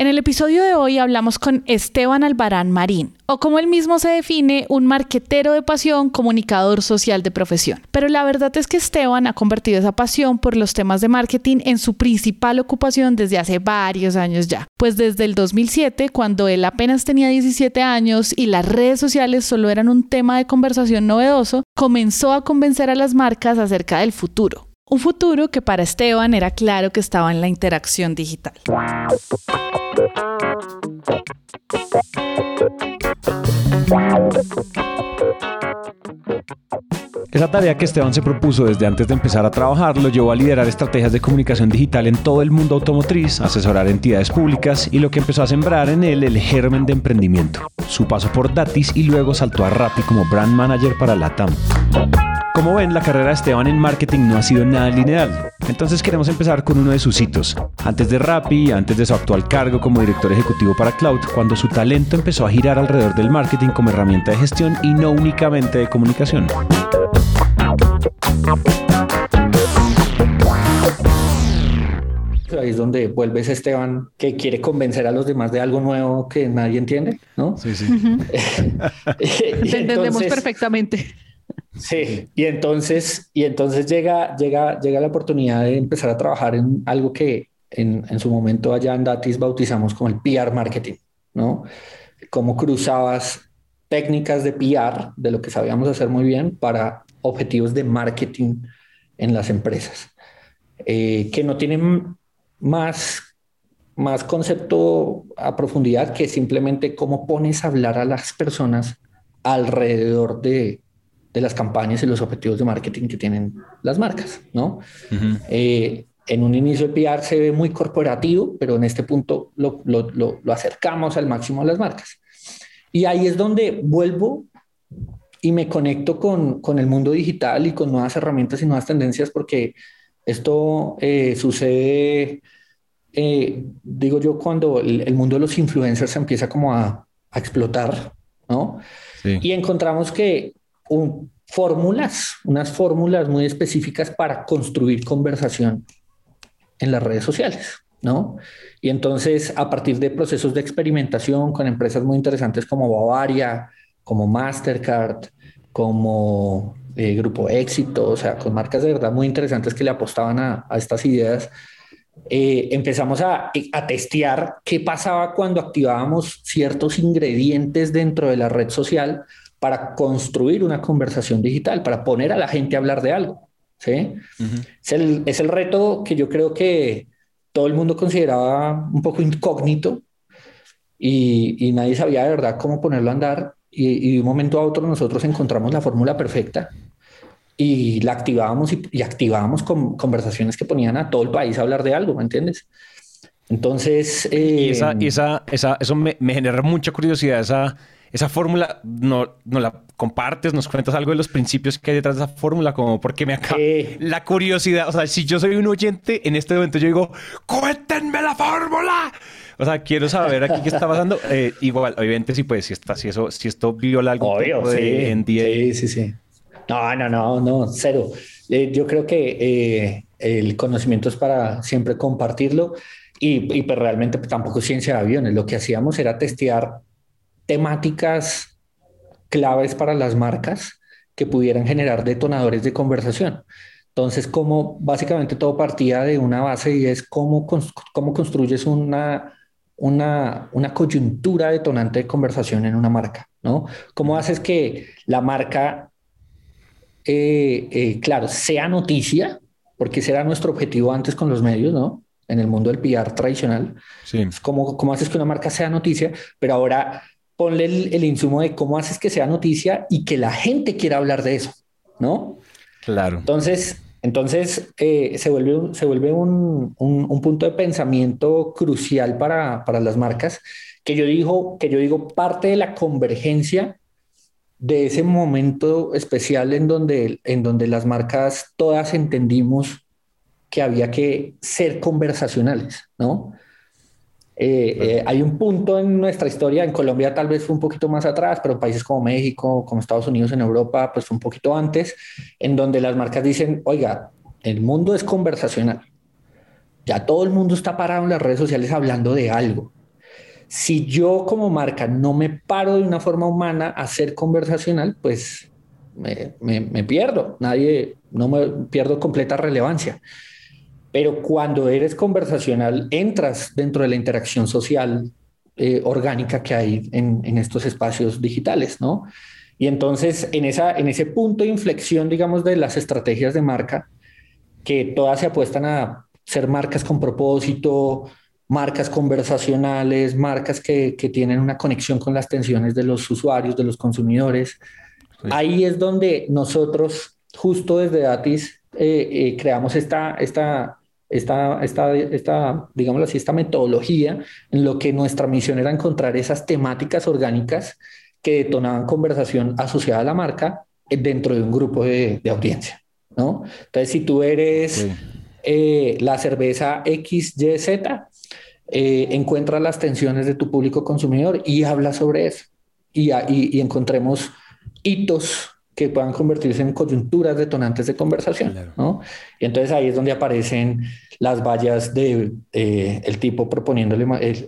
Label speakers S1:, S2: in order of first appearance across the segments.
S1: En el episodio de hoy hablamos con Esteban Albarán Marín, o como él mismo se define, un marquetero de pasión, comunicador social de profesión. Pero la verdad es que Esteban ha convertido esa pasión por los temas de marketing en su principal ocupación desde hace varios años ya. Pues desde el 2007, cuando él apenas tenía 17 años y las redes sociales solo eran un tema de conversación novedoso, comenzó a convencer a las marcas acerca del futuro un futuro que para Esteban era claro que estaba en la interacción digital.
S2: Esa tarea que Esteban se propuso desde antes de empezar a trabajar lo llevó a liderar estrategias de comunicación digital en todo el mundo automotriz, asesorar entidades públicas y lo que empezó a sembrar en él el germen de emprendimiento. Su paso por Datis y luego saltó a Rappi como brand manager para Latam. Como ven, la carrera de Esteban en marketing no ha sido nada lineal. Entonces queremos empezar con uno de sus hitos. Antes de Rappi, antes de su actual cargo como director ejecutivo para Cloud, cuando su talento empezó a girar alrededor del marketing como herramienta de gestión y no únicamente de comunicación.
S3: Ahí es donde vuelves Esteban que quiere convencer a los demás de algo nuevo que nadie entiende, ¿no?
S2: Sí, sí.
S1: entendemos perfectamente.
S3: Sí, y entonces, y entonces llega, llega, llega la oportunidad de empezar a trabajar en algo que en, en su momento allá en Datis bautizamos como el PR marketing, ¿no? Cómo cruzabas técnicas de PR, de lo que sabíamos hacer muy bien, para objetivos de marketing en las empresas, eh, que no tienen más, más concepto a profundidad que simplemente cómo pones a hablar a las personas alrededor de, de las campañas y los objetivos de marketing que tienen las marcas, ¿no? Eh, en un inicio el PR se ve muy corporativo, pero en este punto lo, lo, lo, lo, acercamos al máximo a las marcas. Y ahí es donde vuelvo y me conecto con, con el mundo digital y con nuevas herramientas y nuevas tendencias, porque esto eh, sucede, eh, digo yo, cuando el, el, mundo de los influencers empieza como a, a explotar, ¿no? Sí. Y encontramos que un, fórmulas, unas fórmulas muy específicas para construir conversación en las redes sociales, ¿no? Y entonces, a partir de procesos de experimentación con empresas muy interesantes como Bavaria, como Mastercard, como eh, Grupo Éxito, o sea, con marcas de verdad muy interesantes que le apostaban a, estas ideas, eh, empezamos a, a, testear qué pasaba cuando activábamos ciertos ingredientes dentro de la red social para construir una conversación digital, para poner a la gente a hablar de algo. ¿sí? Uh -huh. es, el, es el reto que yo creo que todo el mundo consideraba un poco incógnito y, y nadie sabía de verdad cómo ponerlo a andar. Y, y, de un momento a otro nosotros encontramos la fórmula perfecta y la activábamos y, y activábamos con conversaciones que ponían a todo el país a hablar de algo, ¿me entiendes? Entonces...
S2: Eh, y esa, esa, esa, eso me, me genera mucha curiosidad, esa esa fórmula no, no la compartes, nos cuentas algo de los principios que hay detrás de esa fórmula, como porque me acaba eh. la curiosidad. O sea, si yo soy un oyente, en este momento yo digo, cuéntenme la fórmula. O sea, quiero saber aquí qué está pasando. Eh, igual, obviamente, si pues, si, está, si, eso, si esto viola algo
S3: Obvio,
S2: de
S3: sí.
S2: NDA.
S3: Sí, sí, sí. No, no, no, no, cero. Eh, yo creo que eh, el conocimiento es para siempre compartirlo y, y pues realmente tampoco ciencia de aviones. Lo que hacíamos era testear temáticas claves para las marcas que pudieran generar detonadores de conversación. Entonces, como básicamente todo partía de una base y es cómo, cómo construyes una, una, una coyuntura detonante de conversación en una marca, ¿no? ¿Cómo haces que la marca, eh, eh, claro, sea noticia? Porque ese era nuestro objetivo antes con los medios, ¿no? En el mundo del PR tradicional.
S2: Sí.
S3: ¿Cómo, ¿Cómo haces que una marca sea noticia? Pero ahora ponle el, el, insumo de cómo haces que sea noticia y que la gente quiera hablar de eso, ¿no?
S2: Claro.
S3: Entonces, entonces eh, se vuelve, se vuelve un, un, un, punto de pensamiento crucial para, para las marcas, que yo, digo, que yo digo parte de la convergencia de ese momento especial en donde, en donde las marcas todas entendimos que había que ser conversacionales, ¿no? Eh, eh, hay un punto en nuestra historia, en Colombia tal vez fue un poquito más atrás, pero países como México, como Estados Unidos, en Europa, pues un poquito antes, en donde las marcas dicen, oiga, el mundo es conversacional. Ya todo el mundo está parado en las redes sociales hablando de algo. Si yo como marca no me paro de una forma humana a ser conversacional, pues me, me, pierdo. Nadie, no me pierdo completa relevancia. Pero cuando eres conversacional, entras dentro de la interacción social eh, orgánica que hay en, en, estos espacios digitales, ¿no? Y entonces, en, esa, en ese punto de inflexión, digamos, de las estrategias de marca, que todas se apuestan a ser marcas con propósito, marcas conversacionales, marcas que, que, tienen una conexión con las tensiones de los usuarios, de los consumidores. Ahí es donde nosotros, justo desde Datis, eh, eh, creamos esta, esta, esta, esta, esta, digámoslo así, esta metodología en lo que nuestra misión era encontrar esas temáticas orgánicas que detonaban conversación asociada a la marca dentro de un grupo de, de audiencia, ¿no? Entonces, si tú eres eh, la cerveza XYZ, eh, encuentra las tensiones de tu público consumidor y habla sobre eso. Y, y, encontremos hitos que puedan convertirse en coyunturas detonantes de conversación, ¿no? Y entonces ahí es donde aparecen las vallas de eh, el tipo proponiéndole el,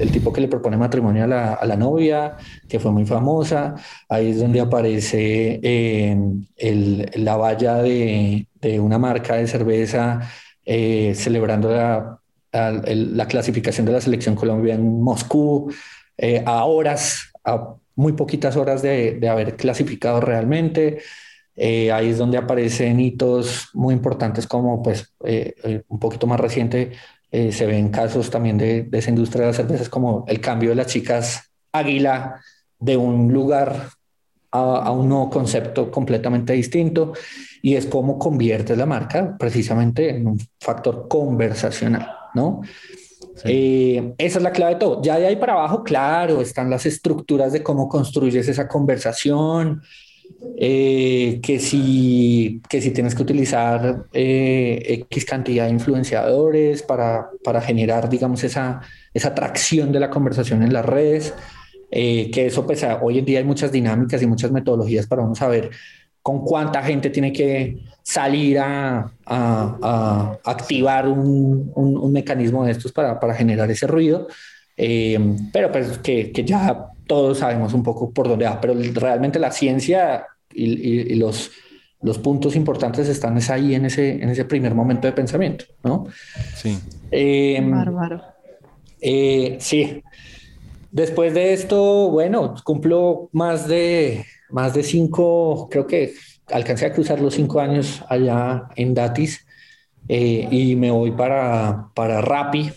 S3: el, tipo que le propone matrimonio a la, a la, novia, que fue muy famosa. Ahí es donde aparece eh, la valla de, de, una marca de cerveza celebrando la la clasificación de la selección Colombia en Moscú, eh, a horas, a muy poquitas horas de, haber clasificado realmente. Eh, ahí es donde aparecen hitos muy importantes como pues eh, un poquito más reciente se ven casos también de, de, esa industria de las cervezas como el cambio de las chicas águila de un lugar a, a, un nuevo concepto completamente distinto y es cómo convierte la marca precisamente en un factor conversacional. ¿no? Eh, esa es la clave de todo. Ya de ahí para abajo, claro, están las estructuras de cómo construyes esa conversación, eh, que, si, que si tienes que utilizar eh, X cantidad de influenciadores para, para, generar, digamos, esa, esa atracción de la conversación en las redes, que eso, pues, hoy en día hay muchas dinámicas y muchas metodologías para uno saber con cuánta gente tiene que salir a, a, activar un, un, mecanismo de estos para, para generar ese ruido. Eh, pero pues que, que, ya todos sabemos un poco por dónde va, pero realmente la ciencia y, y, los, los puntos importantes están es ahí en ese, en ese primer momento de pensamiento, ¿no?
S2: Sí.
S1: Eh, Bárbaro.
S3: Eh, sí. Después de esto, bueno, cumplo más de más de cinco, creo que alcancé a cruzar los cinco años allá en Datis eh, y me voy para, para Rappi.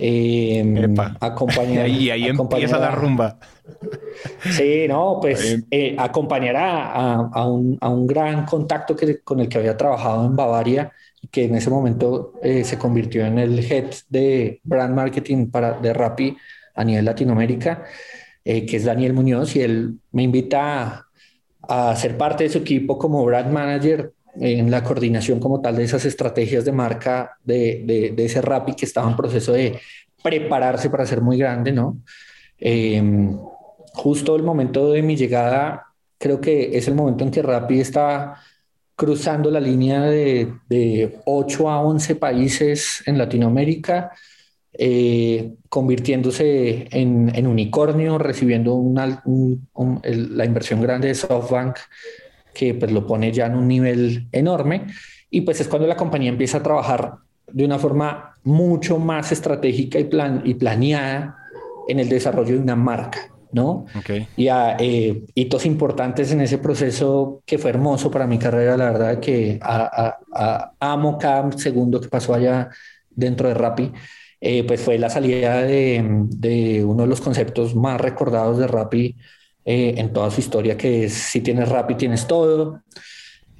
S2: Eh,
S3: acompañar,
S2: y ahí, empieza la rumba.
S3: Sí, no, pues eh, acompañar a, a, un, a, un, gran contacto que, con el que había trabajado en Bavaria y que en ese momento eh, se convirtió en el head de brand marketing para, de Rappi a nivel Latinoamérica. Eh, que es Daniel Muñoz, y él me invita a, ser parte de su equipo como brand manager en la coordinación como tal de esas estrategias de marca de, de, ese Rappi que estaba en proceso de prepararse para ser muy grande, ¿no? Em, justo el momento de mi llegada, creo que es el momento en que Rappi está cruzando la línea de, de 8 a 11 países en Latinoamérica eh, convirtiéndose en, unicornio, recibiendo una, la inversión grande de SoftBank, que pues lo pone ya en un nivel enorme. Y pues es cuando la compañía empieza a trabajar de una forma mucho más estratégica y, plan, y planeada en el desarrollo de una marca. ¿no? Y a, eh, hitos importantes en ese proceso que fue hermoso para mi carrera, la verdad que amo cada segundo que pasó allá dentro de Rappi. Eh, pues fue la salida de, uno de los conceptos más recordados de Rappi eh, en toda su historia, que es si tienes Rappi tienes todo.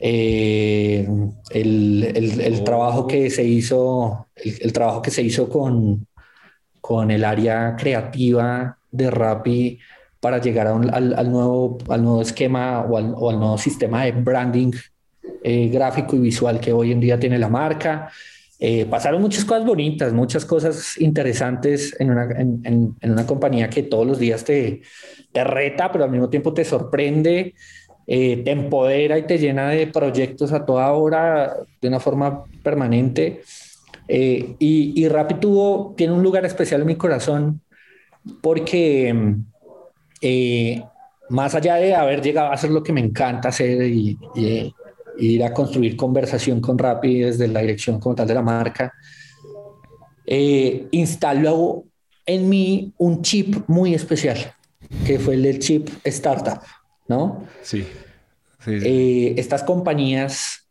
S3: Eh, el, trabajo que se hizo, el, trabajo que se hizo con, con el área creativa de Rappi para llegar al, nuevo, al nuevo esquema o al, nuevo sistema de branding eh, gráfico y visual que hoy en día tiene la marca. Eh, pasaron muchas cosas bonitas, muchas cosas interesantes en una, en, una compañía que todos los días te, te, reta, pero al mismo tiempo te sorprende, eh, te empodera y te llena de proyectos a toda hora de una forma permanente. y, y Rappi tuvo, tiene un lugar especial en mi corazón porque eh, más allá de haber llegado a hacer lo que me encanta hacer y, ir a construir conversación con Rappi desde la dirección como tal de la marca, eh, instaló en mí un chip muy especial, que fue el del chip startup, ¿no?
S2: Sí.
S3: Eh, estas compañías,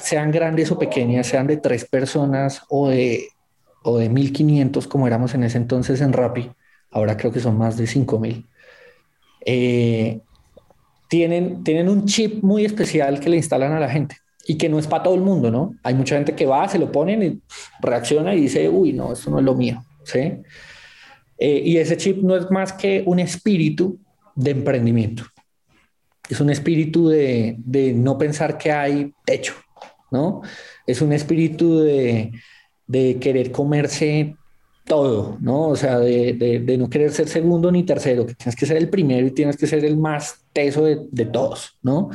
S3: sean grandes o pequeñas, sean de tres personas o de, o de 1500 como éramos en ese entonces en Rappi, ahora creo que son más de 5000. Eh, tienen, tienen un chip muy especial que le instalan a la gente y que no es para todo el mundo, ¿no? Hay mucha gente que va, se lo ponen y reacciona y dice, uy, no, esto no es lo mío, ¿sí? Eh, y ese chip no es más que un espíritu de emprendimiento. Es un espíritu de, de no pensar que hay techo, ¿no? Es un espíritu de, de querer comerse todo, ¿no? O sea, de, no querer ser segundo ni tercero, que tienes que ser el primero y tienes que ser el más teso de, todos, ¿no?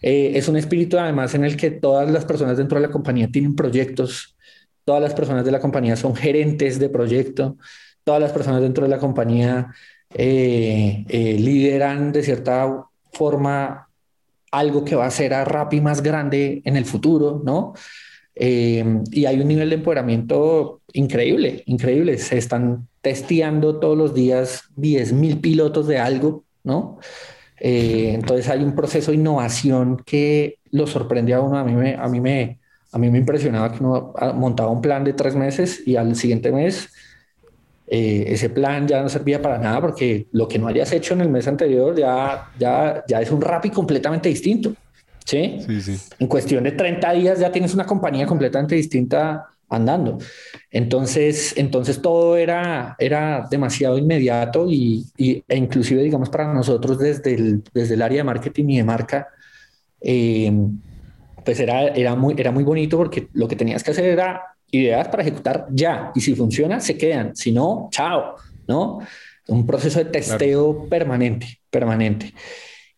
S3: Eh, es un espíritu además en el que todas las personas dentro de la compañía tienen proyectos, todas las personas de la compañía son gerentes de proyecto, todas las personas dentro de la compañía eh, eh, lideran de cierta forma algo que va a ser a Rappi más grande en el futuro, ¿no? Eh, y hay un nivel de empoderamiento increíble, increíble. Se están testeando todos los días 10.000 pilotos de algo, ¿no? Eh, entonces hay un proceso de innovación que lo sorprende a uno. A mí me, a mí me, a mí me impresionaba que uno montaba un plan de tres meses y al siguiente mes eh, ese plan ya no servía para nada porque lo que no hayas hecho en el mes anterior ya, ya, ya es un rap completamente distinto. ¿Sí? Sí, sí. En cuestión de 30 días ya tienes una compañía completamente distinta andando. Entonces, entonces todo era, era demasiado inmediato y, y e inclusive, digamos, para nosotros desde el, desde el área de marketing y de marca, eh, pues era, era, muy, era muy bonito porque lo que tenías que hacer era ideas para ejecutar ya y si funciona, se quedan. Si no, chao, ¿no? Un proceso de testeo permanente, permanente.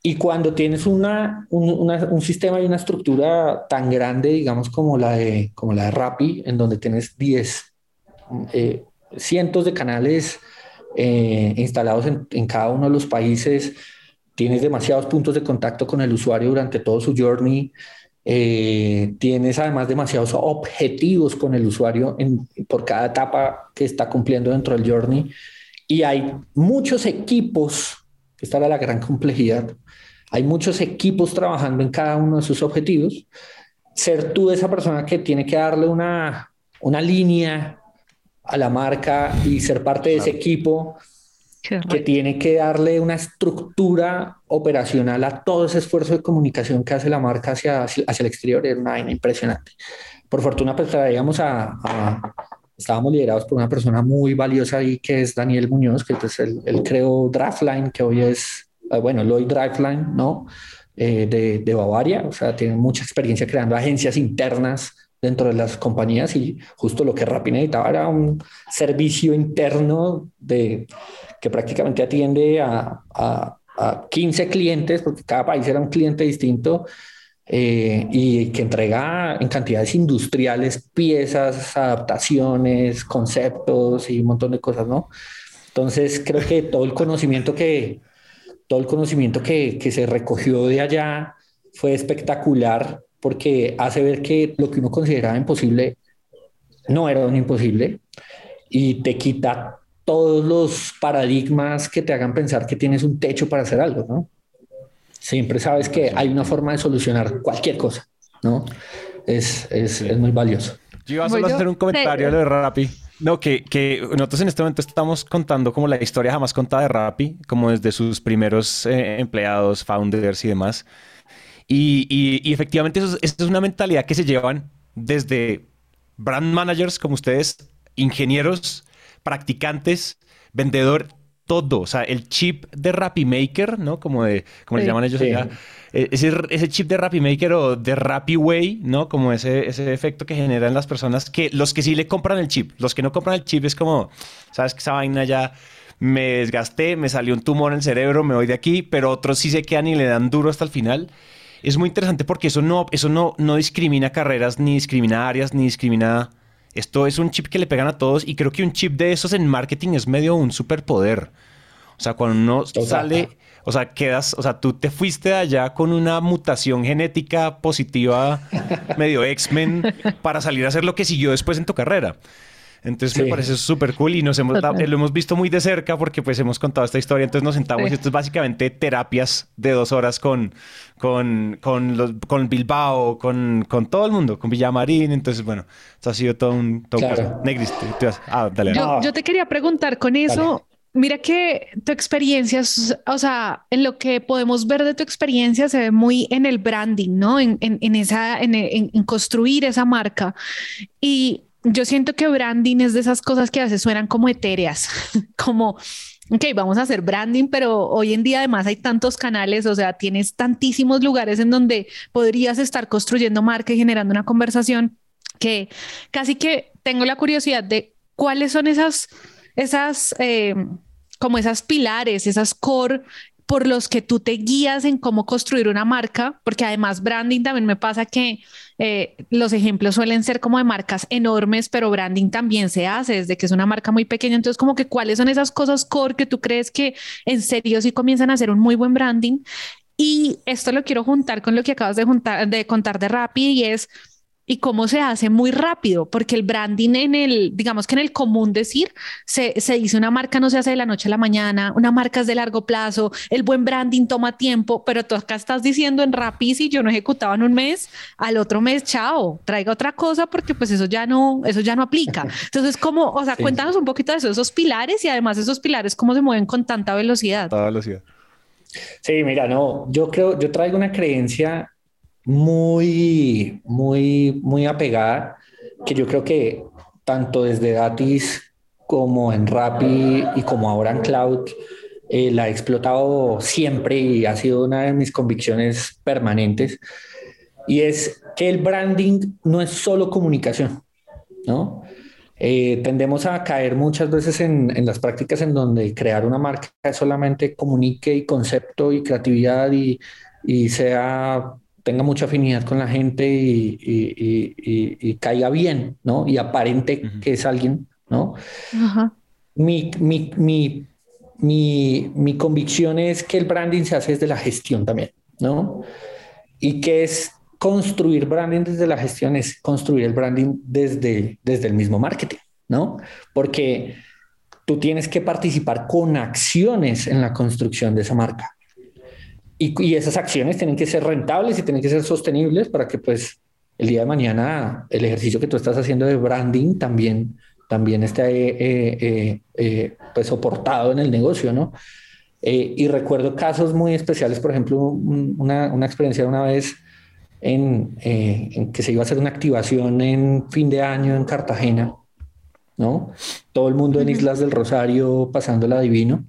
S3: Y cuando tienes una, un, sistema y una estructura tan grande, digamos, como la de, como la de Rappi, en donde tienes 10, eh, cientos de canales eh, instalados en, cada uno de los países, tienes demasiados puntos de contacto con el usuario durante todo su journey, eh, tienes además demasiados objetivos con el usuario en, por cada etapa que está cumpliendo dentro del journey y hay muchos equipos, esta era la gran complejidad, hay muchos equipos trabajando en cada uno de sus objetivos. Ser tú esa persona que tiene que darle una, una línea a la marca y ser parte de ese equipo que tiene que darle una estructura operacional a todo ese esfuerzo de comunicación que hace la marca hacia, hacia el exterior es una vaina impresionante. Por fortuna, pues traíamos a, estábamos liderados por una persona muy valiosa ahí que es Daniel Muñoz, que es el, el creó Draftline, que hoy es Ah, bueno, Lloyd Driveline, ¿no? Eh, de, de, Bavaria, o sea, tiene mucha experiencia creando agencias internas dentro de las compañías y justo lo que Rappi necesitaba era un servicio interno de, que prácticamente atiende a, a, a 15 clientes, porque cada país era un cliente distinto, eh, y que entrega en cantidades industriales piezas, adaptaciones, conceptos y un montón de cosas, ¿no? Entonces creo que todo el conocimiento que, todo el conocimiento que, que se recogió de allá fue espectacular porque hace ver que lo que uno consideraba imposible no era un imposible y te quita todos los paradigmas que te hagan pensar que tienes un techo para hacer algo, ¿no? Siempre sabes que hay una forma de solucionar cualquier cosa, ¿no? Es, es, es muy valioso.
S2: Yo iba a solo hacer un comentario de Rappi. No, que, que, nosotros en este momento estamos contando como la historia jamás contada de Rappi, como desde sus primeros eh, empleados, founders y demás. Y, y, efectivamente eso es, es, una mentalidad que se llevan desde brand managers como ustedes, ingenieros, practicantes, vendedor, todo. O sea, el chip de Rappi Maker, ¿no? Como, de, como le llaman ellos allá. Eh, ese, ese, chip de Rappi Maker o de Rappi Way, ¿no? Como ese, ese efecto que generan las personas que los que sí le compran el chip. Los que no compran el chip es como, ¿sabes? Que esa vaina ya me desgasté, me salió un tumor en el cerebro, me voy de aquí, pero otros sí se quedan y le dan duro hasta el final. Es muy interesante porque eso no, eso no, no discrimina carreras, ni discrimina áreas, ni discrimina... Esto es un chip que le pegan a todos y creo que un chip de esos en marketing es medio un superpoder. O sea, cuando uno sale, o sea, quedas, o sea, tú te fuiste allá con una mutación genética positiva, medio X-Men, para salir a hacer lo que siguió después en tu carrera. Entonces me parece súper cool y nos hemos lo hemos visto muy de cerca porque pues hemos contado esta historia. Entonces nos sentamos y esto es básicamente terapias de dos horas con, con, con, los, con Bilbao, con, con todo el mundo, con Villamarín. Entonces, bueno, esto ha sido todo un... Todo claro. Negris,
S1: ah, dale. Yo, yo, te quería preguntar con eso. Mira que tu experiencia, o sea, en lo que podemos ver de tu experiencia se ve muy en el branding, ¿no? En, en, en esa, en, en, construir esa marca. Y yo siento que branding es de esas cosas que a veces suenan como etéreas, como, ok, vamos a hacer branding, pero hoy en día además hay tantos canales, o sea, tienes tantísimos lugares en donde podrías estar construyendo marca y generando una conversación que casi que tengo la curiosidad de cuáles son esas, esas, eh, como esas pilares, esas core por los que tú te guías en cómo construir una marca, porque además branding también me pasa que eh, los ejemplos suelen ser como de marcas enormes, pero branding también se hace desde que es una marca muy pequeña. Entonces, como que cuáles son esas cosas core que tú crees que en serio sí comienzan a hacer un muy buen branding. Y esto lo quiero juntar con lo que acabas de, juntar, de contar de Rappi y es y cómo se hace muy rápido, porque el branding en el, digamos que en el común decir, se, se dice una marca no se hace de la noche a la mañana, una marca es de largo plazo, el buen branding toma tiempo, pero tú acá estás diciendo en Rappi, si yo no ejecutaba en un mes, al otro mes, chao, traiga otra cosa porque pues eso ya no, eso ya no aplica. Entonces, como, o sea, cuéntanos un poquito de eso, esos pilares y además esos pilares, cómo se mueven con tanta velocidad.
S2: Tanta velocidad.
S3: Sí, mira, no, yo creo, yo traigo una creencia muy, muy, muy apegada, que yo creo que tanto desde Datis como en Rappi y como ahora en Cloud, eh, la he explotado siempre y ha sido una de mis convicciones permanentes. Y es que el branding no es solo comunicación, ¿no? Eh, tendemos a caer muchas veces en, en, las prácticas en donde crear una marca solamente comunique y concepto y creatividad y, y sea tenga mucha afinidad con la gente y, y, caiga bien, ¿no? Y aparente que es alguien, ¿no? Mi, mi, mi, mi, convicción es que el branding se hace desde la gestión también, ¿no? Y que es construir branding desde la gestión, es construir el branding desde, desde el mismo marketing, ¿no? Porque tú tienes que participar con acciones en la construcción de esa marca. Y, esas acciones tienen que ser rentables y tienen que ser sostenibles para que pues el día de mañana el ejercicio que tú estás haciendo de branding también, también esté eh, eh, eh, pues soportado en el negocio, ¿no? y recuerdo casos muy especiales, por ejemplo, una, una experiencia una vez en, en, que se iba a hacer una activación en fin de año en Cartagena, ¿no? Todo el mundo en Islas del Rosario pasándola divino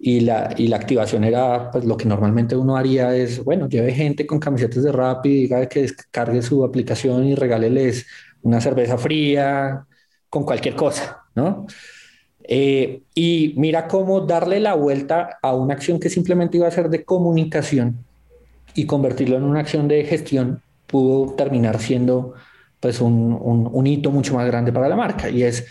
S3: y la, y la activación era pues lo que normalmente uno haría es, bueno, lleve gente con camisetas de Rappi, diga que descargue su aplicación y regáleles una cerveza fría con cualquier cosa, ¿no? Eh, y mira cómo darle la vuelta a una acción que simplemente iba a ser de comunicación y convertirlo en una acción de gestión pudo terminar siendo pues un, un, un hito mucho más grande para la marca y es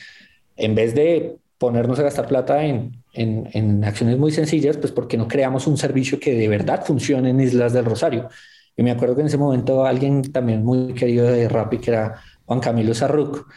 S3: en vez de ponernos a gastar plata en, en, en, acciones muy sencillas, pues porque no creamos un servicio que de verdad funcione en Islas del Rosario. Y me acuerdo que en ese momento alguien también muy querido de Rappi, que era Juan Camilo Sarruc,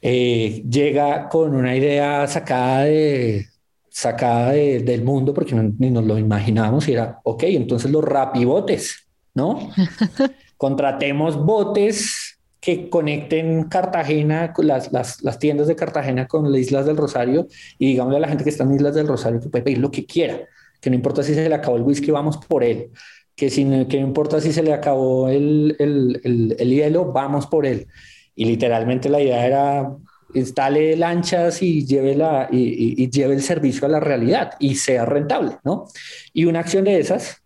S3: eh, llega con una idea sacada de sacada de, del mundo porque no, ni nos lo imaginábamos y era, ok, entonces los botes, ¿no? Contratemos botes que conecten Cartagena, las, las, las, tiendas de Cartagena con las Islas del Rosario y digámosle a la gente que está en Islas del Rosario que puede pedir lo que quiera, que no importa si se le acabó el whisky, vamos por él, que, si, que no importa si se le acabó el, el, el, el hielo, vamos por él. Y literalmente la idea era instale lanchas y lleve, la, y, lleve el servicio a la realidad y sea rentable, ¿no? Y una acción de esas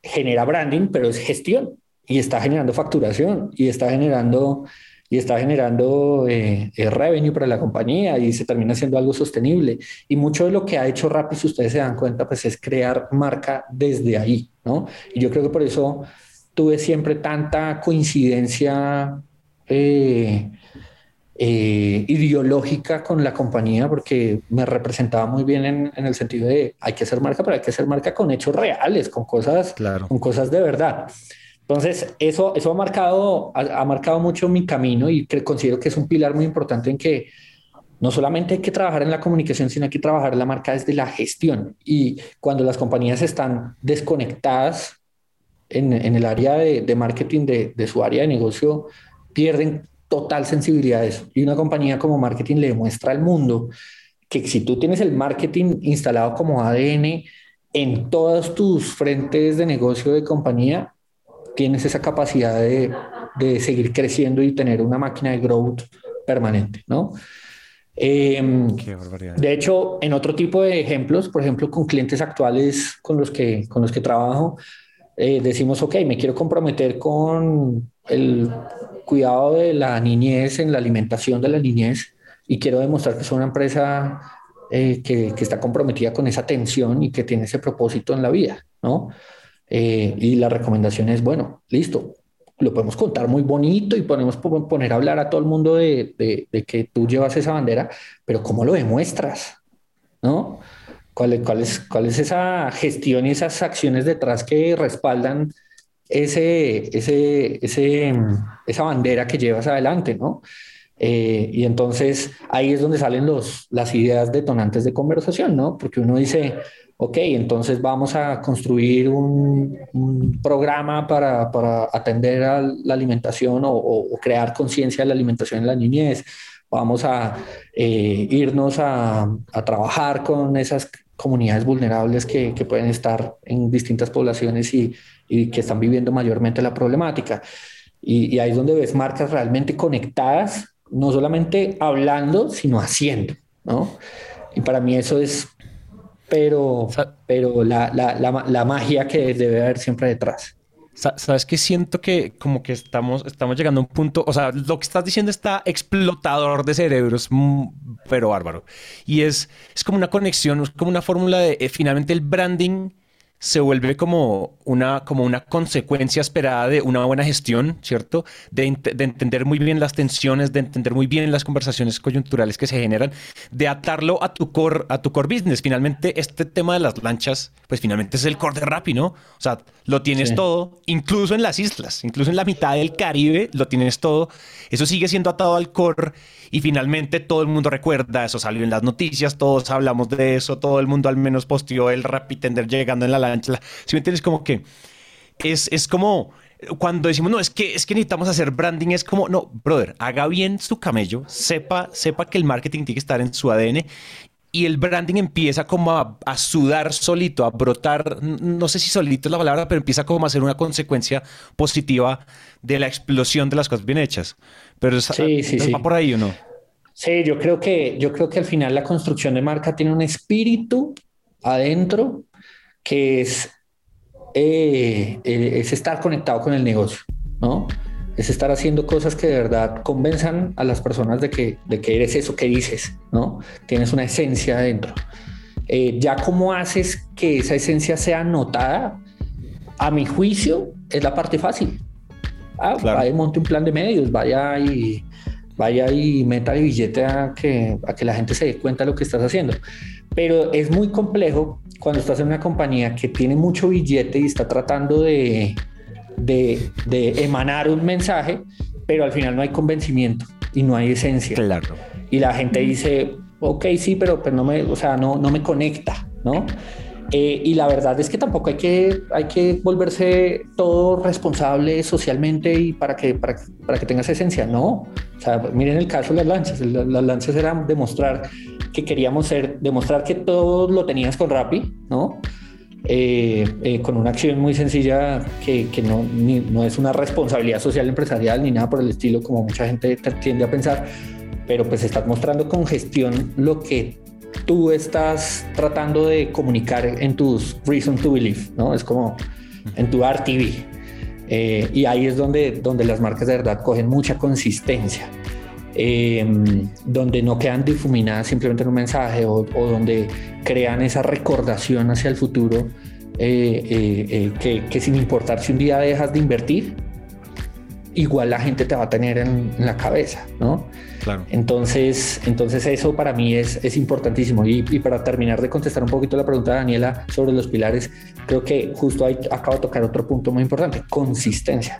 S3: genera branding, pero es gestión y está generando facturación y está generando y está generando eh, eh, revenue para la compañía y se termina siendo algo sostenible. Y mucho de lo que ha hecho Rappi, si ustedes se dan cuenta, pues es crear marca desde ahí, ¿no? Y yo creo que por eso tuve siempre tanta coincidencia eh, eh, ideológica con la compañía porque me representaba muy bien en, el sentido de hay que hacer marca, pero hay que hacer marca con hechos reales, con cosas, con cosas de verdad. Entonces, eso, eso ha, marcado, ha, marcado mucho mi camino y que considero que es un pilar muy importante en que no solamente hay que trabajar en la comunicación, sino hay que trabajar la marca desde la gestión. Y cuando las compañías están desconectadas en, en el área de, de marketing de, de, su área de negocio, pierden total sensibilidad a eso. Y una compañía como marketing le demuestra al mundo que si tú tienes el marketing instalado como ADN en todos tus frentes de negocio de compañía, tienes esa capacidad de, de seguir creciendo y tener una máquina de growth permanente, ¿no? Em, de hecho, en otro tipo de ejemplos, por ejemplo, con clientes actuales con los que, con los que trabajo, eh, decimos, ok, me quiero comprometer con el cuidado de la niñez, en la alimentación de la niñez, y quiero demostrar que es una empresa eh, que, que, está comprometida con esa atención y que tiene ese propósito en la vida, ¿no? Eh, y la recomendación es, bueno, listo, lo podemos contar muy bonito y podemos poner a hablar a todo el mundo de, de, de que tú llevas esa bandera, pero ¿cómo lo demuestras? ¿No? ¿Cuál, cuál, es, ¿Cuál es esa gestión y esas acciones detrás que respaldan ese, ese, ese, esa bandera que llevas adelante, ¿no? Eh, y entonces ahí es donde salen los, las ideas detonantes de conversación, ¿no? Porque uno dice, ok, entonces vamos a construir un, un programa para, para, atender a la alimentación o, o crear conciencia de la alimentación en la niñez. Vamos a eh, irnos a, a, trabajar con esas comunidades vulnerables que, que pueden estar en distintas poblaciones y, y que están viviendo mayormente la problemática. Y, ahí es donde ves marcas realmente conectadas, no solamente hablando, sino haciendo, ¿no? Y para mí eso es, pero, pero la, la, la, magia que debe haber siempre detrás.
S2: Sabes que siento que como que estamos, estamos llegando a un punto, o sea, lo que estás diciendo está explotador de cerebros, mm, pero bárbaro. Y es, es como una conexión, es como una fórmula de eh, finalmente el branding se vuelve como una, como una consecuencia esperada de una buena gestión, ¿cierto? De, entender muy bien las tensiones, de entender muy bien las conversaciones coyunturales que se generan, de atarlo a tu core, a tu core business. Finalmente, este tema de las lanchas, pues finalmente es el core de Rappi, ¿no? O sea, lo tienes todo, incluso en las islas, incluso en la mitad del Caribe, lo tienes todo. Eso sigue siendo atado al core y finalmente todo el mundo recuerda, eso salió en las noticias, todos hablamos de eso, todo el mundo al menos posteó el Rappi Tender llegando en la lancha. Si me entiendes, como que es, es como cuando decimos, no, es que, es que necesitamos hacer branding, es como, no, brother, haga bien su camello, sepa, sepa que el marketing tiene que estar en su ADN y el branding empieza como a, a, sudar solito, a brotar, no sé si solito es la palabra, pero empieza como a ser una consecuencia positiva de la explosión de las cosas bien hechas. Pero sí, sí, sí. va por ahí o no.
S3: Sí, yo creo que yo creo que al final la construcción de marca tiene un espíritu adentro que es eh, eh, es estar conectado con el negocio, ¿no? Es estar haciendo cosas que de verdad convenzan a las personas de que, de que eres eso que dices, ¿no? Tienes una esencia adentro. Eh, ya cómo haces que esa esencia sea notada, a mi juicio, es la parte fácil. Ah, vaya y monte un plan de medios, vaya y vaya y meta el billete a que, a que la gente se dé cuenta de lo que estás haciendo. Pero es muy complejo cuando estás en una compañía que tiene mucho billete y está tratando de, de, de emanar un mensaje, pero al final no hay convencimiento y no hay esencia.
S2: Claro.
S3: Y la gente dice, ok, sí, pero, pero no me, o sea, no, no me conecta, ¿no? Eh, y la verdad es que tampoco hay que, hay que volverse todo responsable socialmente y para que, para, para que tengas esencia. No, o sea, miren el caso de las lanchas. Las lanchas eran demostrar que queríamos ser, demostrar que todo lo tenías con Rappi, ¿no? Eh, eh, con una acción muy sencilla que, que no, no es una responsabilidad social empresarial ni nada por el estilo, como mucha gente tiende a pensar, pero pues estás mostrando con gestión lo que tú estás tratando de comunicar en tus reason to believe, ¿no? Es como en tu RTV. Eh, y ahí es donde, donde las marcas de verdad cogen mucha consistencia. Eh, donde no quedan difuminadas simplemente en un mensaje o, donde crean esa recordación hacia el futuro eh, que, que, sin importar si un día dejas de invertir, igual la gente te va a tener en, la cabeza, ¿no? Claro. Entonces, entonces eso para mí es, es importantísimo. Y, para terminar de contestar un poquito la pregunta de Daniela sobre los pilares, creo que justo ahí acabo de tocar otro punto muy importante, consistencia.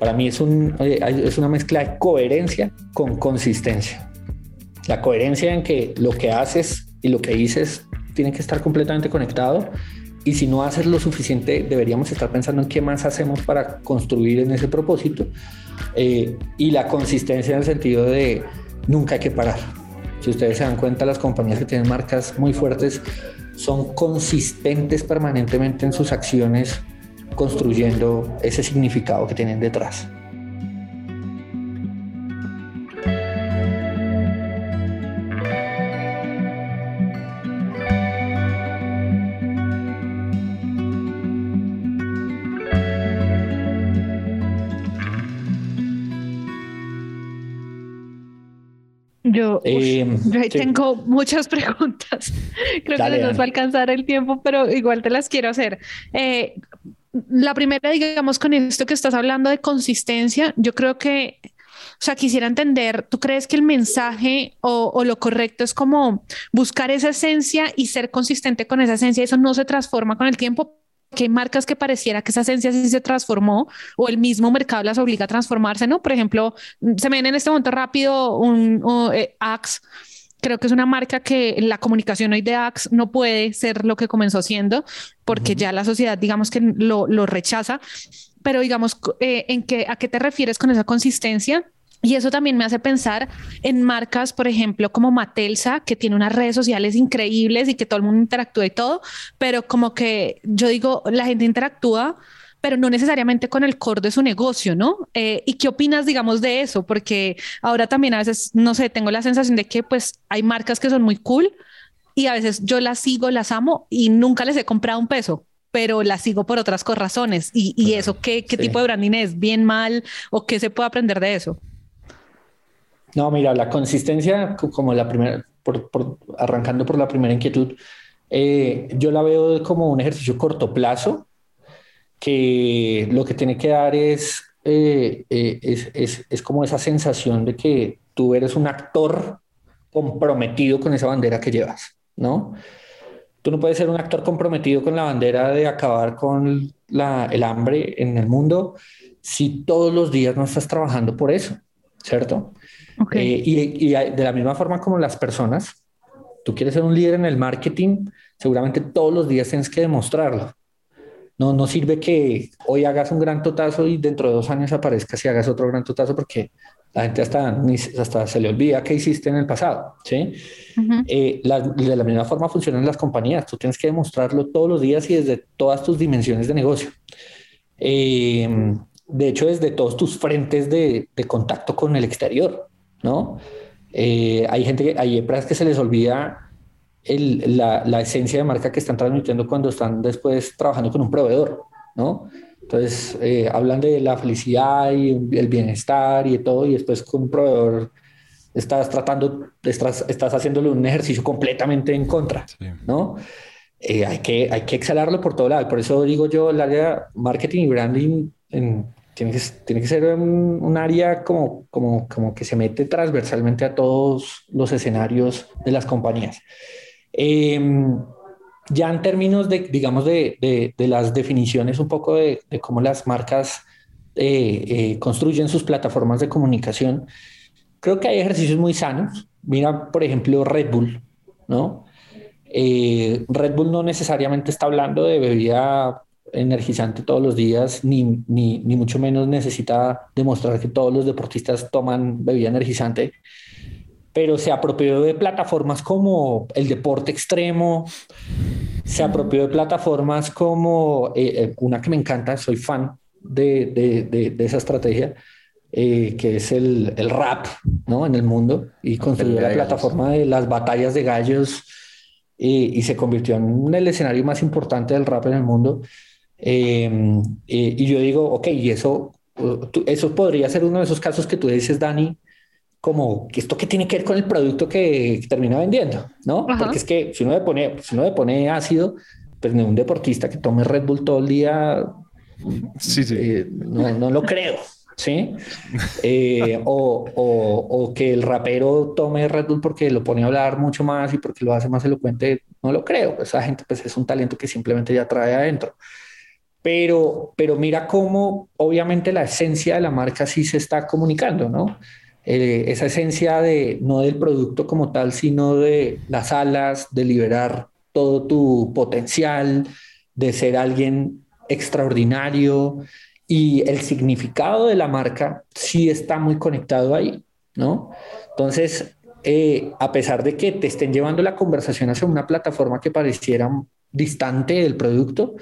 S3: Para mí es, un, es una mezcla de coherencia con consistencia. La coherencia en que lo que haces y lo que dices tiene que estar completamente conectado y si no haces lo suficiente, deberíamos estar pensando en qué más hacemos para construir en ese propósito. Eh, y la consistencia en el sentido de nunca hay que parar. Si ustedes se dan cuenta, las compañías que tienen marcas muy fuertes son consistentes permanentemente en sus acciones, construyendo ese significado que tienen detrás.
S1: Yo, eh, tengo muchas preguntas. Creo que no nos va a alcanzar el tiempo, pero igual te las quiero hacer. Eh, la primera, digamos, con esto que estás hablando de consistencia, yo creo que, o sea, quisiera entender, ¿tú crees que el mensaje o, lo correcto es como buscar esa esencia y ser consistente con esa esencia? Eso no se transforma con el tiempo, que hay marcas que pareciera que esa esencia sí se transformó o el mismo mercado las obliga a transformarse, ¿no? Por ejemplo, se me viene en este momento rápido un, eh, Axe. Creo que es una marca que la comunicación hoy de Axe no puede ser lo que comenzó siendo porque ya la sociedad, digamos que lo, lo rechaza. Pero digamos, eh, ¿en qué, ¿a qué te refieres con esa consistencia? Y eso también me hace pensar en marcas, por ejemplo, como Matelsa, que tiene unas redes sociales increíbles y que todo el mundo interactúa y todo, pero como que yo digo, la gente interactúa, pero no necesariamente con el core de su negocio, ¿no? Eh, ¿Y qué opinas, digamos, de eso? Porque ahora también a veces, no sé, tengo la sensación de que pues hay marcas que son muy cool y a veces yo las sigo, las amo y nunca les he comprado un peso, pero las sigo por otras razones. ¿Y, eso qué, qué tipo de branding es? ¿Bien, mal? ¿O qué se puede aprender de eso?
S3: No, mira, la consistencia, como la primera, por, arrancando por la primera inquietud, eh, yo la veo como un ejercicio corto plazo que lo que tiene que dar es, eh, eh, es, es, es, como esa sensación de que tú eres un actor comprometido con esa bandera que llevas, ¿no? Tú no puedes ser un actor comprometido con la bandera de acabar con la, el hambre en el mundo si todos los días no estás trabajando por eso, ¿cierto? Eh, y, de la misma forma como las personas, tú quieres ser un líder en el marketing, seguramente todos los días tienes que demostrarlo. No, no sirve que hoy hagas un gran totazo y dentro de dos años aparezcas y hagas otro gran totazo porque la gente hasta, hasta se le olvida qué hiciste en el pasado. ¿sí? Eh, de la misma forma funcionan las compañías. Tú tienes que demostrarlo todos los días y desde todas tus dimensiones de negocio. Eh, de hecho, desde todos tus frentes de, de contacto con el exterior. ¿no? Eh, hay gente que, hay empresas que se les olvida la, esencia de marca que están transmitiendo cuando están después trabajando con un proveedor, ¿no? Entonces, eh, hablan de la felicidad y el bienestar y de todo, y después con un proveedor estás tratando, estás, estás haciéndole un ejercicio completamente en contra, ¿no? Eh, hay, que, hay que exhalarlo por todo lado. Por eso digo yo, el área marketing y branding en, tiene que, tiene que ser un, área como, como, como que se mete transversalmente a todos los escenarios de las compañías. Em, ya en términos de, digamos, de, de, las definiciones un poco de, cómo las marcas eh, eh, construyen sus plataformas de comunicación, creo que hay ejercicios muy sanos. Mira, por ejemplo, Red Bull, ¿no? Eh, Red Bull no necesariamente está hablando de bebida energizante todos los días, ni, ni, ni, mucho menos necesita demostrar que todos los deportistas toman bebida energizante, pero se apropió de plataformas como el deporte extremo, se apropió de plataformas como eh, eh, una que me encanta, soy fan de, de, de, esa estrategia, eh, que es el, el, rap, ¿no? En el mundo y construyó la plataforma de las batallas de gallos y se convirtió en el escenario más importante del rap en el mundo. Em, y yo digo, ok, y eso, eso podría ser uno de esos casos que tú dices, Dani, como esto que tiene que ver con el producto que, termina vendiendo, ¿no? Porque es que si uno le pone, si uno le pone ácido, pues un deportista que tome Red Bull todo el día, sí, sí. Eh, no, no, lo creo, ¿sí? Eh, o, o, o, que el rapero tome Red Bull porque lo pone a hablar mucho más y porque lo hace más elocuente, no lo creo. Esa gente pues es un talento que simplemente ya trae adentro. Pero, pero mira cómo obviamente la esencia de la marca sí se está comunicando, ¿no? Eh, esa esencia de no del producto como tal, sino de las alas, de liberar todo tu potencial, de ser alguien extraordinario, y el significado de la marca sí está muy conectado ahí, ¿no? Entonces, eh, a pesar de que te estén llevando la conversación hacia una plataforma que pareciera distante del producto,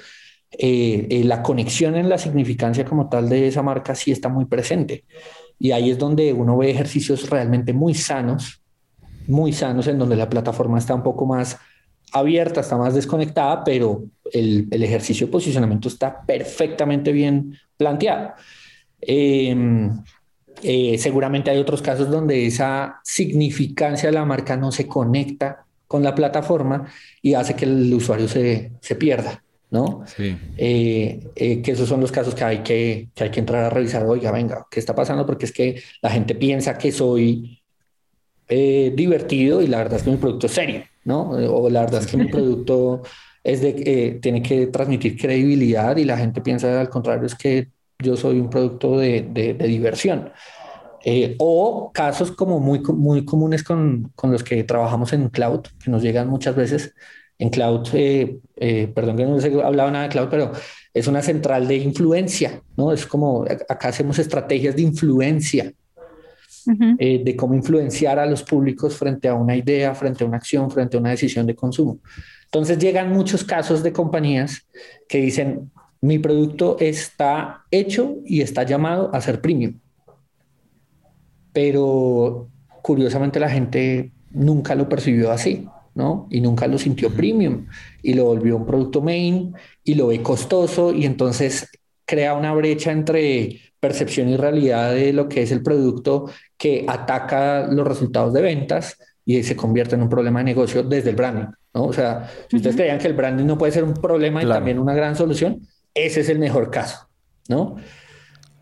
S3: eh, eh, la conexión en la significancia como tal de esa marca sí está muy presente. Y ahí es donde uno ve ejercicios realmente muy sanos, muy sanos, en donde la plataforma está un poco más abierta, está más desconectada, pero el, ejercicio de posicionamiento está perfectamente bien planteado. Em, eh, seguramente hay otros casos donde esa significancia de la marca no se conecta con la plataforma y hace que el usuario se, se pierda, ¿no? Sí. Eh, eh, que esos son los casos que hay que, que hay que entrar a revisar. Oiga, venga, ¿qué está pasando? Porque es que la gente piensa que soy divertido y la verdad es que mi producto es serio, ¿no? O la verdad es que mi producto es de que tiene que transmitir credibilidad y la gente piensa al contrario, es que yo soy un producto de, de, diversión. Eh, o casos como muy, muy comunes con, con, los que trabajamos en cloud, que nos llegan muchas veces. En cloud, eh, eh, perdón que no les he hablado nada de cloud, pero es una central de influencia, ¿no? Es como acá hacemos estrategias de influencia, de cómo influenciar a los públicos frente a una idea, frente a una acción, frente a una decisión de consumo. Entonces llegan muchos casos de compañías que dicen, mi producto está hecho y está llamado a ser premium. Pero curiosamente la gente nunca lo percibió así, ¿no? Y nunca lo sintió premium y lo volvió un producto main y lo ve costoso y entonces crea una brecha entre percepción y realidad de lo que es el producto que ataca los resultados de ventas y se convierte en un problema de negocio desde el branding. ¿no? O sea, si ustedes creían que el branding no puede ser un problema y también una gran solución, ese es el mejor caso, ¿no?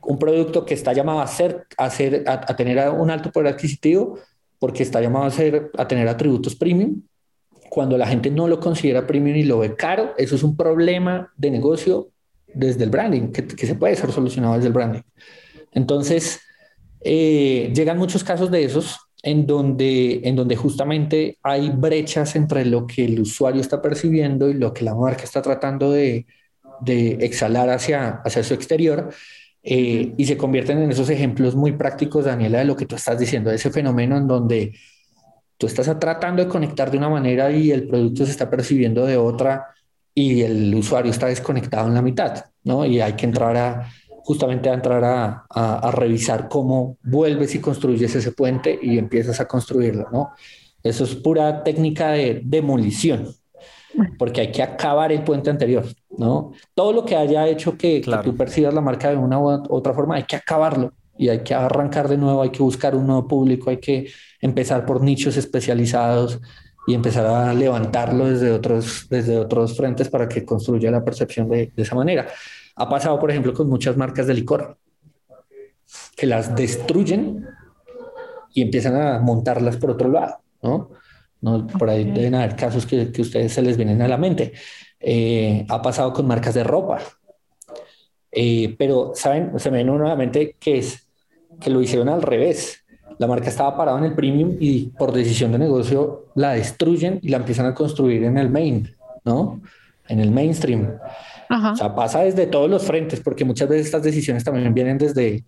S3: Un producto que está llamado a, ser, a, ser, a, tener un alto poder adquisitivo porque está llamado a, ser, a tener atributos premium. Cuando la gente no lo considera premium y lo ve caro, eso es un problema de negocio desde el branding, que, que se puede ser solucionado desde el branding. Entonces, eh, llegan muchos casos de esos en donde, en donde justamente hay brechas entre lo que el usuario está percibiendo y lo que la marca está tratando de, de exhalar hacia, hacia su exterior. Eh, y se convierten en esos ejemplos muy prácticos, Daniela, de lo que tú estás diciendo, de ese fenómeno en donde tú estás tratando de conectar de una manera y el producto se está percibiendo de otra y el usuario está desconectado en la mitad, ¿no? Y hay que entrar a, justamente a entrar a, a, revisar cómo vuelves y construyes ese puente y empiezas a construirlo, ¿no? Eso es pura técnica de demolición, porque hay que acabar el puente anterior, ¿no? Todo lo que haya hecho que, tú percibas la marca de una u otra forma, hay que acabarlo y hay que arrancar de nuevo, hay que buscar un nuevo público, hay que empezar por nichos especializados y empezar a levantarlo desde otros, desde otros frentes para que construya la percepción de, de esa manera. Ha pasado, por ejemplo, con muchas marcas de licor, que las destruyen y empiezan a montarlas por otro lado, ¿no? ¿no? Por ahí deben haber casos que, que ustedes se les vienen a la mente. Eh, ha pasado con marcas de ropa. Eh, pero, ¿saben? Se me viene nuevamente que es que lo hicieron al revés. La marca estaba parada en el premium y por decisión de negocio la destruyen y la empiezan a construir en el main, ¿no? En el mainstream. O sea, pasa desde todos los frentes, porque muchas veces estas decisiones también vienen desde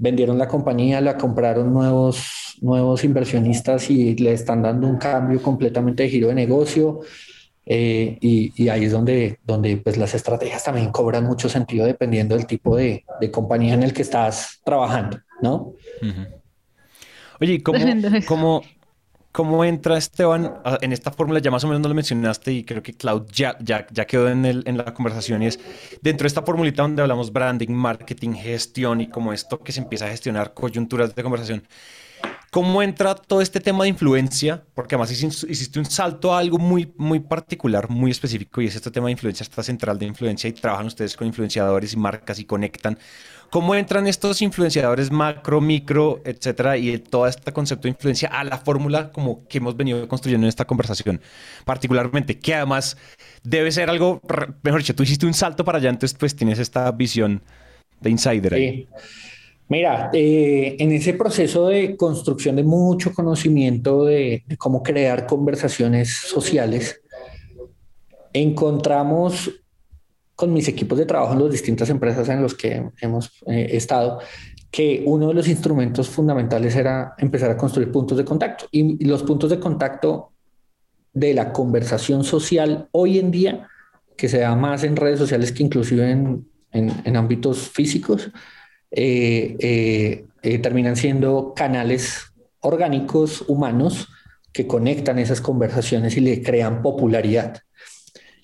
S3: vendieron la compañía, la compraron nuevos, nuevos inversionistas y le están dando un cambio completamente de giro de negocio. Eh, y, y, ahí es donde, donde pues las estrategias también cobran mucho sentido dependiendo del tipo de, de compañía en el que estás trabajando, ¿no?
S2: Oye, ¿cómo, cómo, cómo entra Esteban en esta fórmula? Ya más o menos no lo mencionaste y creo que Cloud ya, ya, ya quedó en, el, en la conversación y es dentro de esta formulita donde hablamos branding, marketing, gestión y como esto que se empieza a gestionar coyunturas de conversación. ¿Cómo entra todo este tema de influencia? Porque además hiciste un salto a algo muy, muy particular, muy específico, y es este tema de influencia, esta central de influencia, y trabajan ustedes con influenciadores y marcas y conectan. ¿Cómo entran estos influenciadores macro, micro, etcétera, y todo este concepto de influencia a la fórmula como que hemos venido construyendo en esta conversación? Particularmente, que además debe ser algo, mejor dicho, tú hiciste un salto para allá, entonces pues tienes esta visión de insider. Ahí.
S3: Mira, eh, en ese proceso de construcción de mucho conocimiento de, cómo crear conversaciones sociales, encontramos con mis equipos de trabajo en las distintas empresas en los que hemos eh, estado, que uno de los instrumentos fundamentales era empezar a construir puntos de contacto. Y, los puntos de contacto de la conversación social hoy en día, que se da más en redes sociales que inclusive en, en ámbitos físicos, eh, eh, eh, terminan siendo canales orgánicos humanos que conectan esas conversaciones y le crean popularidad.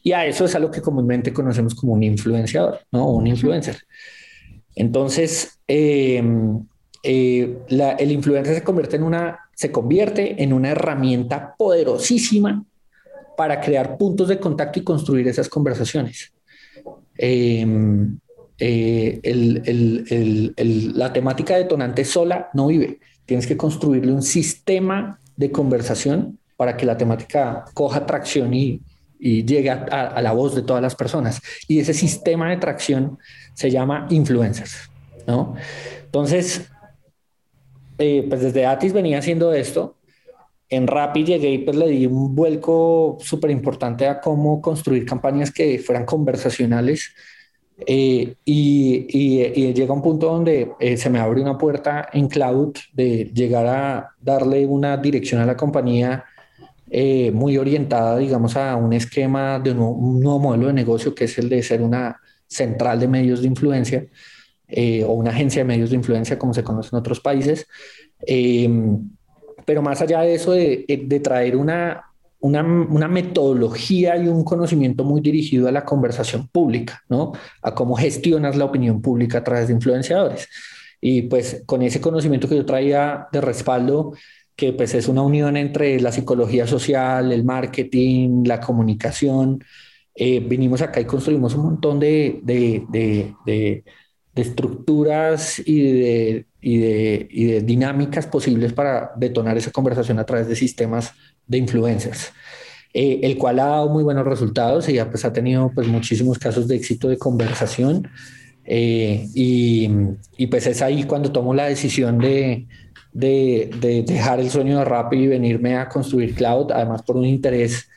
S3: Y a eso es a lo que comúnmente conocemos como un influenciador, ¿no? Un influencer. Entonces, em, el influencer se convierte en una, se convierte en una herramienta poderosísima para crear puntos de contacto y construir esas conversaciones. Em, eh, la temática detonante sola no vive. Tienes que construirle un sistema de conversación para que la temática coja tracción y, llegue a, la voz de todas las personas. Y ese sistema de tracción se llama influencers, ¿no? Entonces, eh, pues desde Atis venía haciendo esto. En Rappi llegué y pues le di un vuelco súper importante a cómo construir campañas que fueran conversacionales eh, y, llega un punto donde eh, se me abre una puerta en cloud de llegar a darle una dirección a la compañía eh, muy orientada, digamos, a un esquema de un nuevo, modelo de negocio que es el de ser una central de medios de influencia o una agencia de medios de influencia, como se conoce en otros países. pero más allá de eso, de traer una, una, metodología y un conocimiento muy dirigido a la conversación pública, ¿no? A cómo gestionas la opinión pública a través de influenciadores. Y pues con ese conocimiento que yo traía de respaldo, que pues es una unión entre la psicología social, el marketing, la comunicación, eh, vinimos acá y construimos un montón de, de, estructuras y de, y de dinámicas posibles para detonar esa conversación a través de sistemas de influencers, eh, el cual ha dado muy buenos resultados y pues, ha tenido pues, muchísimos casos de éxito de conversación. Eh, y, y, pues es ahí cuando tomo la decisión de, de, de, dejar el sueño de Rappi y venirme a construir cloud, además por un interés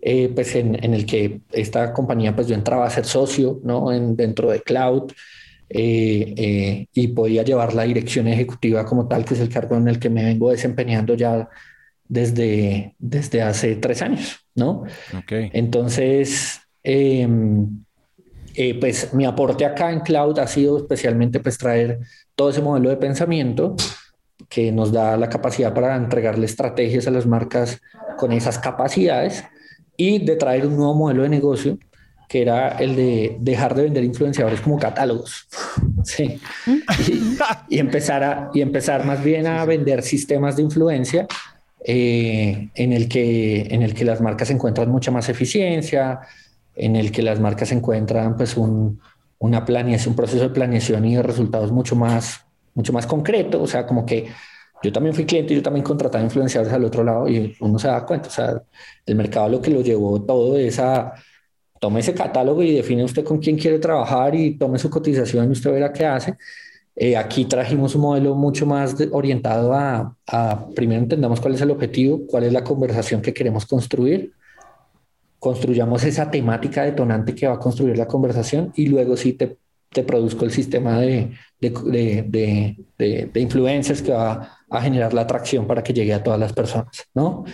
S3: eh, pues en, en, el que esta compañía, pues yo entraba a ser socio ¿no? en, dentro de cloud y podía llevar la dirección ejecutiva como tal, que es el cargo en el que me vengo desempeñando ya desde, desde hace tres años, ¿no? Okay. Entonces, em, eh, pues mi aporte acá en Cloud ha sido especialmente pues traer todo ese modelo de pensamiento que nos da la capacidad para entregarle estrategias a las marcas con esas capacidades y de traer un nuevo modelo de negocio que era el de dejar de vender influenciadores como catálogos. Sí. Y, y, empezar a, y empezar más bien a vender sistemas de influencia eh, en, el que, en el que las marcas encuentran mucha más eficiencia, en el que las marcas encuentran pues un, una planeación, un proceso de planeación y de resultados mucho más, mucho más concreto, o sea, como que yo también fui cliente yo también contrataba influenciadores al otro lado y uno se da cuenta, o sea, el mercado lo que lo llevó todo es a tome ese catálogo y define usted con quién quiere trabajar y tome su cotización y usted verá qué hace. Eh, aquí trajimos un modelo mucho más orientado a, primero entendamos cuál es el objetivo, cuál es la conversación que queremos construir, construyamos esa temática detonante que va a construir la conversación y luego sí te, te produzco el sistema de, de, de, influencers que va a generar la atracción para que llegue a todas las personas, ¿no?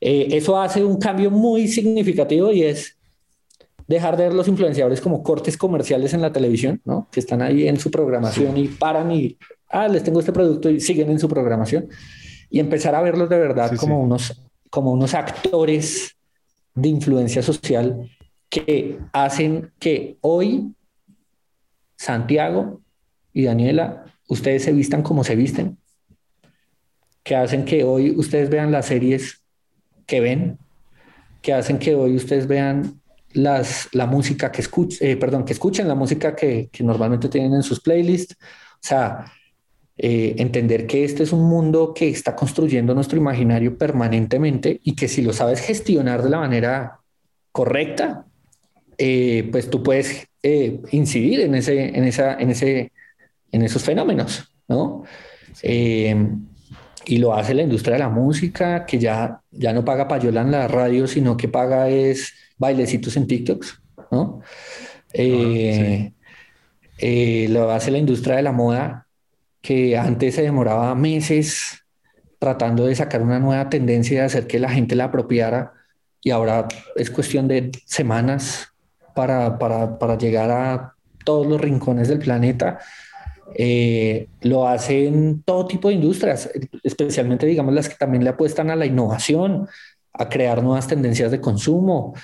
S3: Eh, eso hace un cambio muy significativo y es dejar de ver los influenciadores como cortes comerciales en la televisión, ¿no? Que están ahí en su programación y paran y, ah, les tengo este producto y siguen en su programación. Y empezar a verlos de verdad como, Unos, como unos actores de influencia social que hacen que hoy Santiago y Daniela, ustedes se vistan como se visten, que hacen que hoy ustedes vean las series que ven, que hacen que hoy ustedes vean las, la música que escuchen, eh, perdón, que escuchen la música que, que, normalmente tienen en sus playlists. O sea, eh, entender que este es un mundo que está construyendo nuestro imaginario permanentemente y que si lo sabes gestionar de la manera correcta, eh, pues tú puedes incidir en, ese, en, esa, en, ese, en esos fenómenos, ¿no? y lo hace la industria de la música, que ya, ya no paga payola en la radio, sino que paga es bailecitos en TikToks, ¿no? Eh, eh, lo hace la industria de la moda, que antes se demoraba meses tratando de sacar una nueva tendencia y de hacer que la gente la apropiara, y ahora es cuestión de semanas para, para, para llegar a todos los rincones del planeta. Eh, lo hacen todo tipo de industrias, especialmente digamos las que también le apuestan a la innovación, a crear nuevas tendencias de consumo,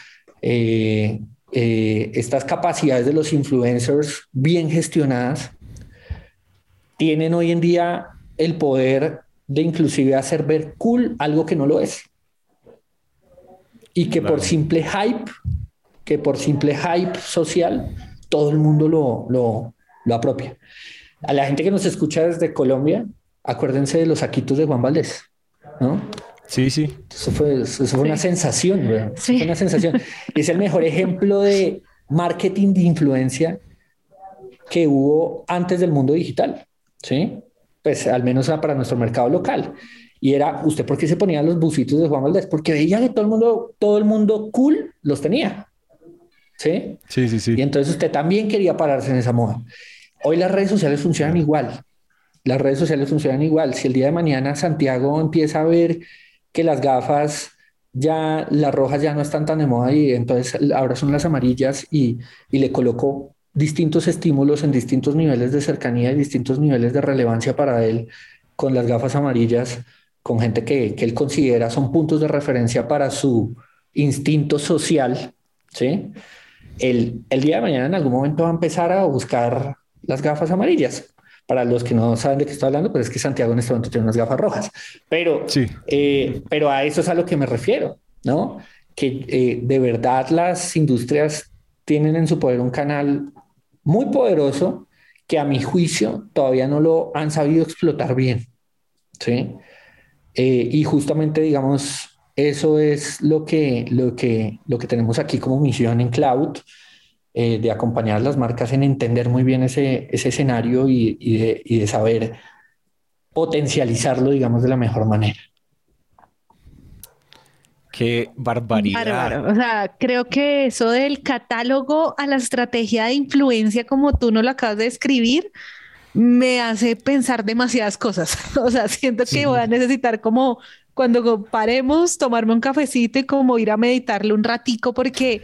S3: eh, eh, estas capacidades de los influencers bien gestionadas tienen hoy en día el poder de inclusive hacer ver cool algo que no lo es. Y que por simple hype, que por simple hype social, todo el mundo lo, lo, lo apropia. A la gente que nos escucha desde Colombia, acuérdense de los saquitos de Juan Valdés, ¿no?
S2: Sí, sí.
S3: Eso fue, eso fue una sensación, sí. Fue una sensación. es el mejor ejemplo de marketing de influencia que hubo antes del mundo digital, ¿sí? Pues al menos para nuestro mercado local. Y era, ¿usted por qué se ponía los busitos de Juan Valdés? Porque veía que todo el mundo, todo el mundo cool los tenía. ¿Sí?
S2: Sí, sí, sí.
S3: Y entonces usted también quería pararse en esa moda. Hoy las redes sociales funcionan igual. Las redes sociales funcionan igual. Si el día de mañana Santiago empieza a ver que las gafas ya, las rojas ya no están tan de moda y entonces ahora son las amarillas y, y le coloco distintos estímulos en distintos niveles de cercanía y distintos niveles de relevancia para él con las gafas amarillas, con gente que, que él considera son puntos de referencia para su instinto social, ¿sí? El, el día de mañana en algún momento va a empezar a buscar las gafas amarillas. Para los que no saben de qué estoy hablando, pues es que Santiago en este momento tiene unas gafas rojas. Pero, sí. Eh, pero a eso es a lo que me refiero, ¿no? Que eh, de verdad las industrias tienen en su poder un canal muy poderoso que a mi juicio todavía no lo han sabido explotar bien. ¿sí? Eh, y justamente, digamos, eso es lo que, lo, que, lo que tenemos aquí como misión en Cloud, eh, de acompañar a las marcas en entender muy bien ese, ese escenario y, y, de, y, de, saber potencializarlo, digamos, de la mejor manera.
S2: Qué barbaridad.
S1: O sea, creo que eso del catálogo a la estrategia de influencia, como tú no lo acabas de escribir, me hace pensar demasiadas cosas. O sea, siento que voy a necesitar como cuando paremos, tomarme un cafecito y como ir a meditarle un ratico porque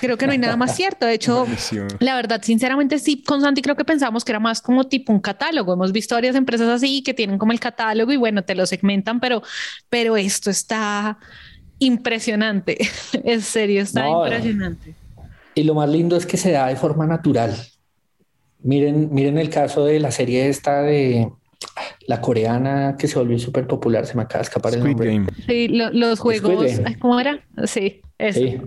S1: Creo que no hay nada más cierto. De hecho, la verdad, sinceramente, sí, con Santi creo que pensamos que era más como tipo un catálogo. Hemos visto varias empresas así que tienen como el catálogo y bueno, te lo segmentan, pero, pero esto está impresionante. en serio, está impresionante.
S3: Y lo más lindo es que se da de forma natural. Miren, miren el caso de la serie esta de la coreana que se volvió súper popular, se me acaba de escapar el nombre.
S1: Sí, los juegos, ¿cómo era? Sí,
S3: Sí,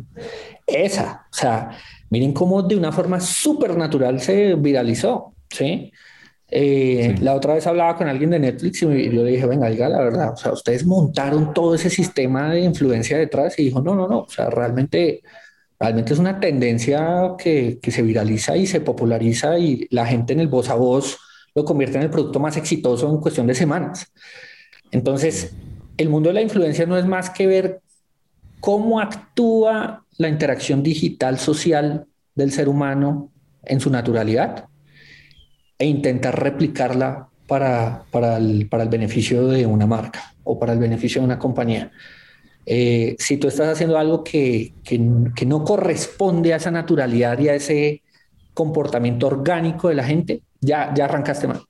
S3: esa, o sea, miren cómo de una forma súper natural se viralizó, ¿sí? Eh, la otra vez hablaba con alguien de Netflix y yo le dije, venga, diga la verdad, o sea, ustedes montaron todo ese sistema de influencia detrás y dijo, no, no, no, o sea, realmente, realmente es una tendencia que, que se viraliza y se populariza y la gente en el voz a voz lo convierte en el producto más exitoso en cuestión de semanas. Entonces, el mundo de la influencia no es más que ver cómo actúa la interacción digital social del ser humano en su naturalidad e intentar replicarla para, para, el, para el beneficio de una marca o para el beneficio de una compañía. eh, si tú estás haciendo algo que, que, no corresponde a esa naturalidad y a ese comportamiento orgánico de la gente, ya, ya arrancaste mal.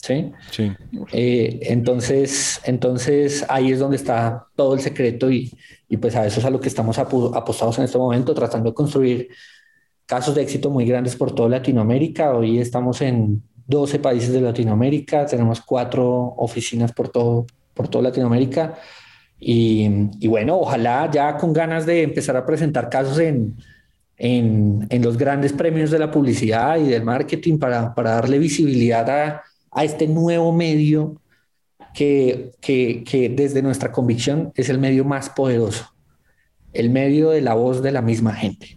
S3: ¿Sí?
S2: Sí.
S3: Eh, entonces, entonces ahí es donde está todo el secreto y, y pues a eso es a lo que estamos apostados en este momento, tratando de construir casos de éxito muy grandes por toda Latinoamérica. Hoy estamos en 12 países de Latinoamérica, tenemos cuatro oficinas por todo, por toda Latinoamérica. Y, bueno, ojalá ya con ganas de empezar a presentar casos en, en, en los grandes premios de la publicidad y del marketing para, para darle visibilidad a, a, este nuevo medio que, que, que desde nuestra convicción es el medio más poderoso, el medio de la voz de la misma gente.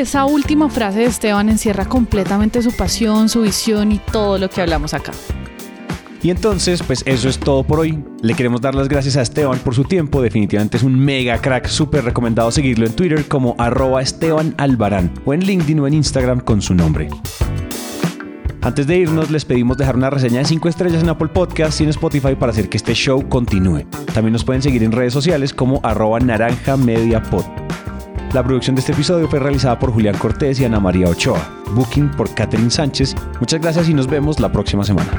S1: Esa última frase de Esteban encierra completamente su pasión, su visión y todo lo que hablamos acá.
S2: Y entonces, pues eso es todo por hoy. Le queremos dar las gracias a Esteban por su tiempo. Definitivamente es un mega crack. Súper recomendado seguirlo en Twitter como arroba Esteban Albarán o en LinkedIn o en Instagram con su nombre. Antes de irnos, les pedimos dejar una reseña de 5 estrellas en Apple Podcasts y en Spotify para hacer que este show continúe. También nos pueden seguir en redes sociales como arroba naranja media. La producción de este episodio fue realizada por Julián Cortés y Ana María Ochoa. Booking por Catherine Sánchez. Muchas gracias y nos vemos la próxima semana.